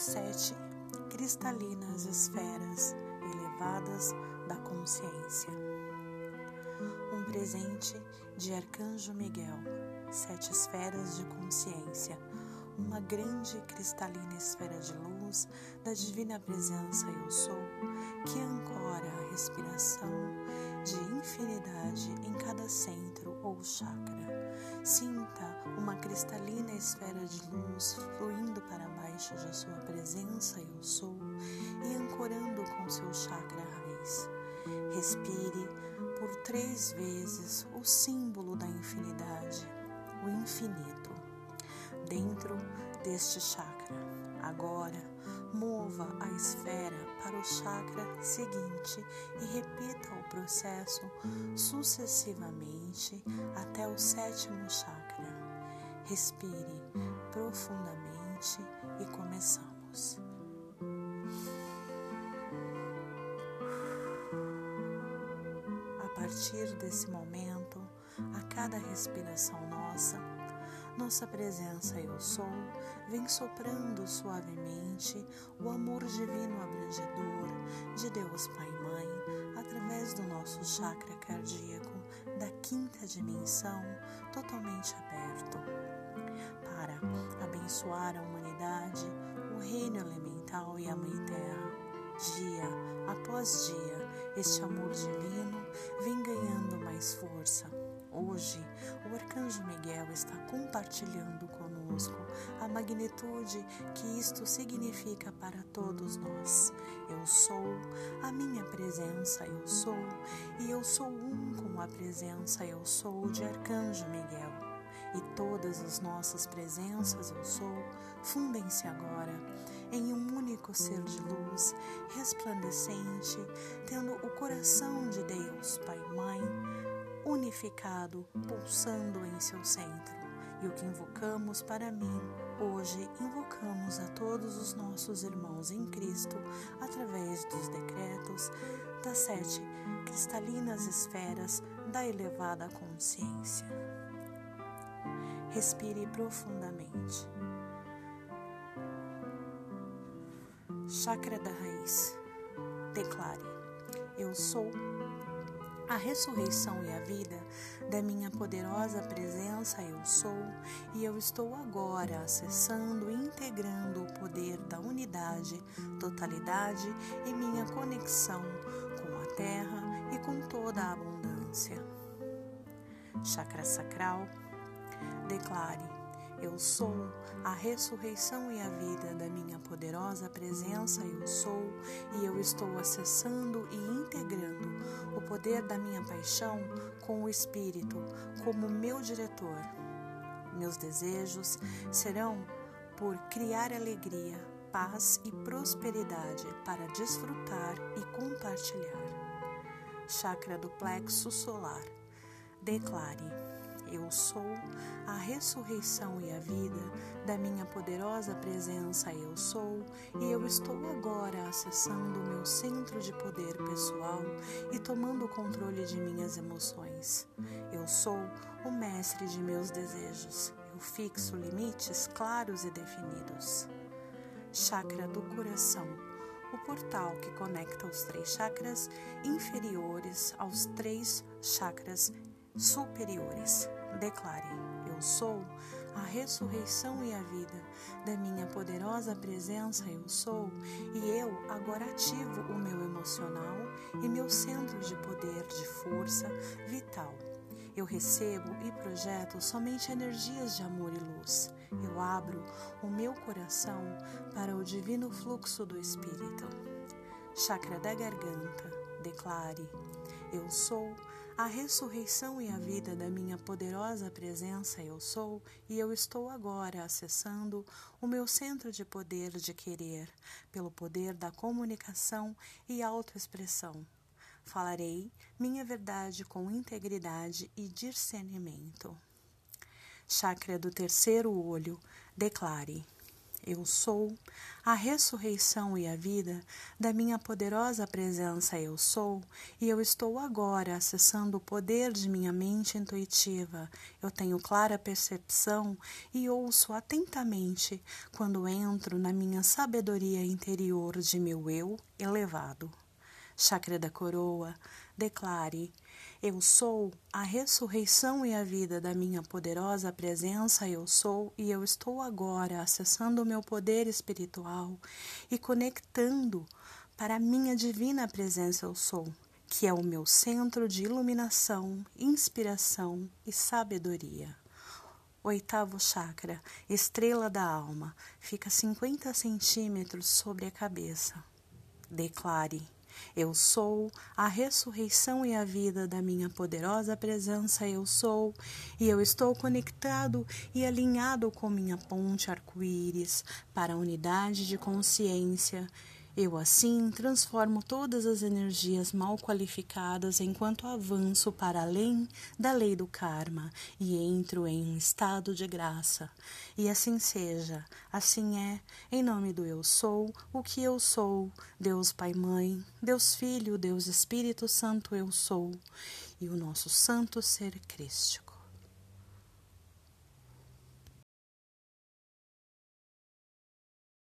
sete cristalinas esferas elevadas da consciência. Um presente de Arcanjo Miguel, sete esferas de consciência, uma grande cristalina esfera de luz da divina presença Eu Sou, que ancora a respiração de infinidade em cada centro ou chakra. Sinta uma cristalina esfera de luz fluindo para baixo de sua presença Eu Sou e ancorando com seu chakra raiz. Respire por três vezes o símbolo da infinidade, o infinito, dentro deste chakra. Agora, mova a esfera para o chakra seguinte e repita o processo sucessivamente até o sétimo chakra. Respire profundamente e começamos. A partir desse momento, a cada respiração nossa, nossa presença Eu Sou vem soprando suavemente o amor divino abrangedor de Deus Pai e Mãe através do nosso chakra cardíaco da quinta dimensão totalmente aberto para abençoar a humanidade, o reino elemental e a Mãe Terra. Dia após dia, este amor divino vem ganhando mais força Hoje, o Arcanjo Miguel está compartilhando conosco a magnitude que isto significa para todos nós. Eu sou, a minha presença eu sou, e eu sou um com a presença eu sou de Arcanjo Miguel. E todas as nossas presenças eu sou fundem-se agora em um único ser de luz, resplandecente, tendo o coração de Deus, Pai e Mãe, unificado, pulsando em seu centro. E o que invocamos para mim, hoje invocamos a todos os nossos irmãos em Cristo através dos decretos das sete cristalinas esferas da elevada consciência. Respire profundamente. Chakra da raiz. Declare: Eu sou a ressurreição e a vida da minha poderosa presença eu sou, e eu estou agora acessando e integrando o poder da unidade, totalidade e minha conexão com a terra e com toda a abundância. Chakra sacral, declare eu sou a ressurreição e a vida da minha poderosa presença, eu sou, e eu estou acessando e integrando o poder da minha paixão com o Espírito como meu diretor. Meus desejos serão por criar alegria, paz e prosperidade para desfrutar e compartilhar. Chakra do plexo solar. Declare eu sou a ressurreição e a vida da minha poderosa presença. Eu sou e eu estou agora acessando o meu centro de poder pessoal e tomando o controle de minhas emoções. Eu sou o mestre de meus desejos. Eu fixo limites claros e definidos. Chakra do coração o portal que conecta os três chakras inferiores aos três chakras superiores. Declare: Eu sou a ressurreição e a vida da minha poderosa presença. Eu sou, e eu agora ativo o meu emocional e meu centro de poder, de força vital. Eu recebo e projeto somente energias de amor e luz. Eu abro o meu coração para o divino fluxo do Espírito. Chakra da garganta, declare: Eu sou a ressurreição e a vida da minha poderosa presença eu sou, e eu estou agora acessando o meu centro de poder de querer, pelo poder da comunicação e autoexpressão. Falarei minha verdade com integridade e discernimento. Chakra do terceiro olho, declare: Eu sou a ressurreição e a vida da minha poderosa presença Eu sou, e eu estou agora acessando o poder de minha mente intuitiva. Eu tenho clara percepção e ouço atentamente quando entro na minha sabedoria interior de meu eu elevado. Chakra da coroa, declare eu sou a ressurreição e a vida da minha poderosa presença, eu sou, e eu estou agora acessando o meu poder espiritual e conectando para a minha divina presença, eu sou, que é o meu centro de iluminação, inspiração e sabedoria. Oitavo chakra, estrela da alma, fica 50 centímetros sobre a cabeça. Declare eu sou a ressurreição e a vida da minha poderosa presença, eu sou, e eu estou conectado e alinhado com minha ponte arco-íris para a unidade de consciência eu, assim, transformo todas as energias mal qualificadas enquanto avanço para além da lei do karma e entro em um estado de graça. E assim seja, assim é, em nome do Eu Sou, o que eu sou, Deus Pai Mãe, Deus Filho, Deus Espírito Santo, eu sou, e o nosso santo ser crístico.